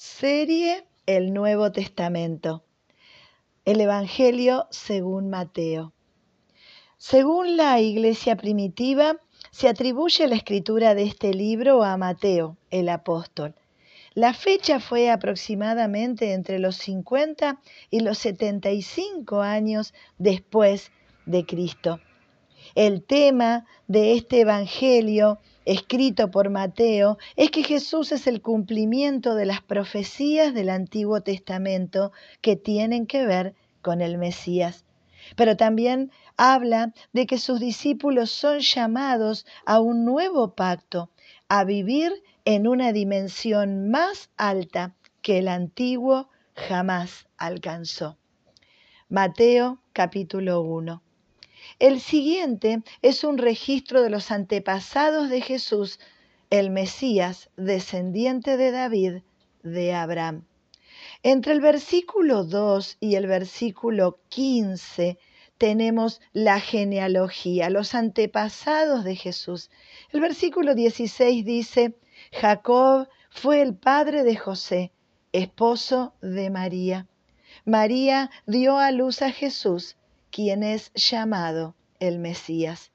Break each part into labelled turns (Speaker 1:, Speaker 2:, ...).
Speaker 1: Serie El Nuevo Testamento. El Evangelio según Mateo. Según la iglesia primitiva, se atribuye la escritura de este libro a Mateo, el apóstol. La fecha fue aproximadamente entre los 50 y los 75 años después de Cristo. El tema de este Evangelio escrito por Mateo es que Jesús es el cumplimiento de las profecías del Antiguo Testamento que tienen que ver con el Mesías. Pero también habla de que sus discípulos son llamados a un nuevo pacto, a vivir en una dimensión más alta que el antiguo jamás alcanzó. Mateo capítulo 1. El siguiente es un registro de los antepasados de Jesús, el Mesías, descendiente de David, de Abraham. Entre el versículo 2 y el versículo 15 tenemos la genealogía, los antepasados de Jesús. El versículo 16 dice, Jacob fue el padre de José, esposo de María. María dio a luz a Jesús, quien es llamado el Mesías.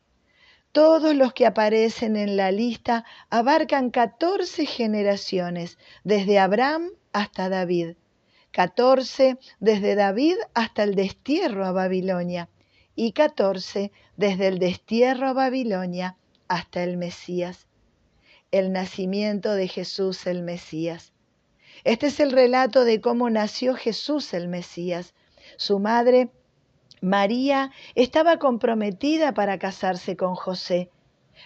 Speaker 1: Todos los que aparecen en la lista abarcan 14 generaciones, desde Abraham hasta David. 14 desde David hasta el destierro a Babilonia y 14 desde el destierro a Babilonia hasta el Mesías. El nacimiento de Jesús el Mesías. Este es el relato de cómo nació Jesús el Mesías. Su madre María estaba comprometida para casarse con José,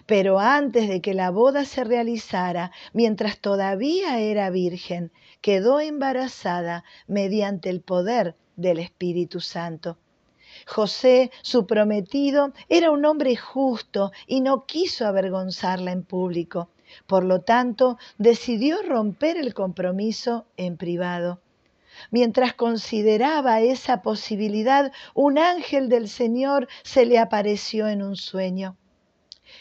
Speaker 1: pero antes de que la boda se realizara, mientras todavía era virgen, quedó embarazada mediante el poder del Espíritu Santo. José, su prometido, era un hombre justo y no quiso avergonzarla en público. Por lo tanto, decidió romper el compromiso en privado. Mientras consideraba esa posibilidad, un ángel del Señor se le apareció en un sueño.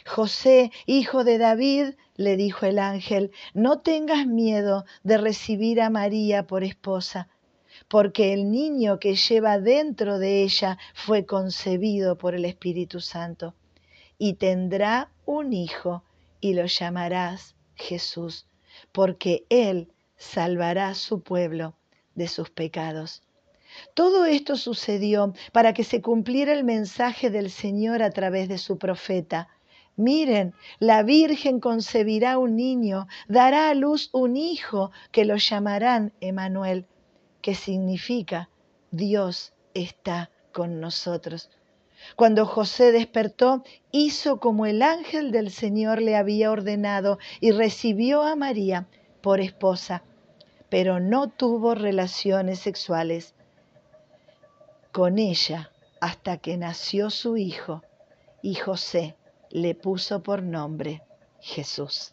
Speaker 1: José, hijo de David, le dijo el ángel, no tengas miedo de recibir a María por esposa, porque el niño que lleva dentro de ella fue concebido por el Espíritu Santo, y tendrá un hijo, y lo llamarás Jesús, porque él salvará su pueblo de sus pecados. Todo esto sucedió para que se cumpliera el mensaje del Señor a través de su profeta. Miren, la Virgen concebirá un niño, dará a luz un hijo que lo llamarán Emanuel, que significa Dios está con nosotros. Cuando José despertó, hizo como el ángel del Señor le había ordenado y recibió a María por esposa pero no tuvo relaciones sexuales con ella hasta que nació su hijo y José le puso por nombre Jesús.